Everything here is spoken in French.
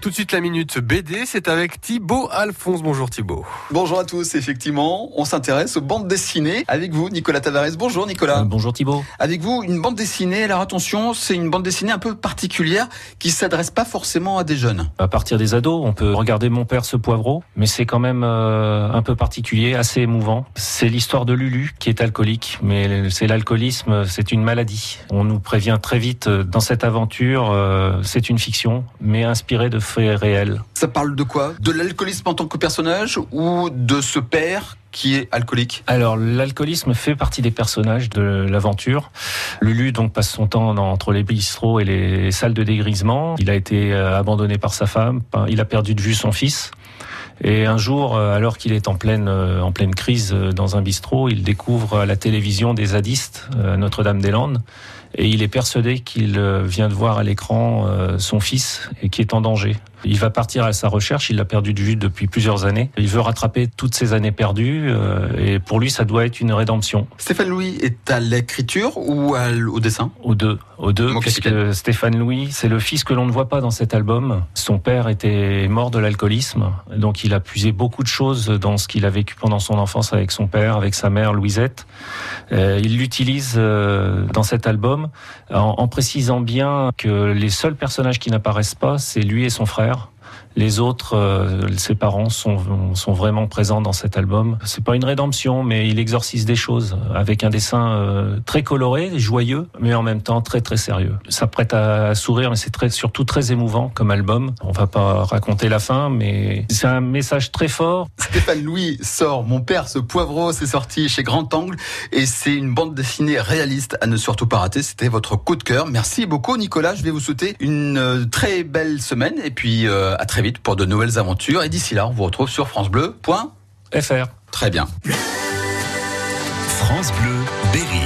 Tout de suite la minute BD, c'est avec Thibaut Alphonse. Bonjour Thibaut. Bonjour à tous, effectivement, on s'intéresse aux bandes dessinées avec vous, Nicolas Tavares. Bonjour Nicolas. Euh, bonjour Thibaut. Avec vous, une bande dessinée, alors attention, c'est une bande dessinée un peu particulière qui s'adresse pas forcément à des jeunes. À partir des ados, on peut regarder Mon père ce poivreau, mais c'est quand même euh, un peu particulier, assez émouvant. C'est l'histoire de Lulu qui est alcoolique, mais c'est l'alcoolisme, c'est une maladie. On nous prévient très vite euh, dans cette aventure, euh, c'est une fiction, mais inspirée de Ça parle de quoi? De l'alcoolisme en tant que personnage ou de ce père qui est alcoolique? Alors l'alcoolisme fait partie des personnages de l'aventure. Lulu donc passe son temps dans, entre les bistrots et les salles de dégrisement. Il a été euh, abandonné par sa femme. Il a perdu de vue son fils. Et un jour, euh, alors qu'il est en pleine, euh, en pleine crise dans un bistrot, il découvre à la télévision des zadistes Notre-Dame-des-Landes et il est persuadé qu'il vient de voir à l'écran son fils et qui est en danger. Il va partir à sa recherche, il l'a perdu de vue depuis plusieurs années. Il veut rattraper toutes ces années perdues euh, et pour lui ça doit être une rédemption. Stéphane Louis est à l'écriture ou au dessin? Aux deux, aux deux, puisque Stéphane Louis c'est le fils que l'on ne voit pas dans cet album. Son père était mort de l'alcoolisme, donc il a puisé beaucoup de choses dans ce qu'il a vécu pendant son enfance avec son père, avec sa mère Louisette. Euh, il l'utilise euh, dans cet album en précisant bien que les seuls personnages qui n'apparaissent pas, c'est lui et son frère les autres, euh, ses parents sont, sont vraiment présents dans cet album. C'est pas une rédemption, mais il exorcise des choses avec un dessin euh, très coloré, joyeux, mais en même temps très très sérieux. Ça prête à sourire, mais c'est très, surtout très émouvant comme album. On va pas raconter la fin, mais c'est un message très fort. Stéphane Louis sort Mon père, ce poivreau, c'est sorti chez Grand Angle et c'est une bande dessinée réaliste à ne surtout pas rater. C'était votre coup de cœur. Merci beaucoup, Nicolas. Je vais vous souhaiter une euh, très belle semaine et puis à très vite pour de nouvelles aventures. Et d'ici là, on vous retrouve sur francebleu.fr. Très bien. France Bleu, Berry.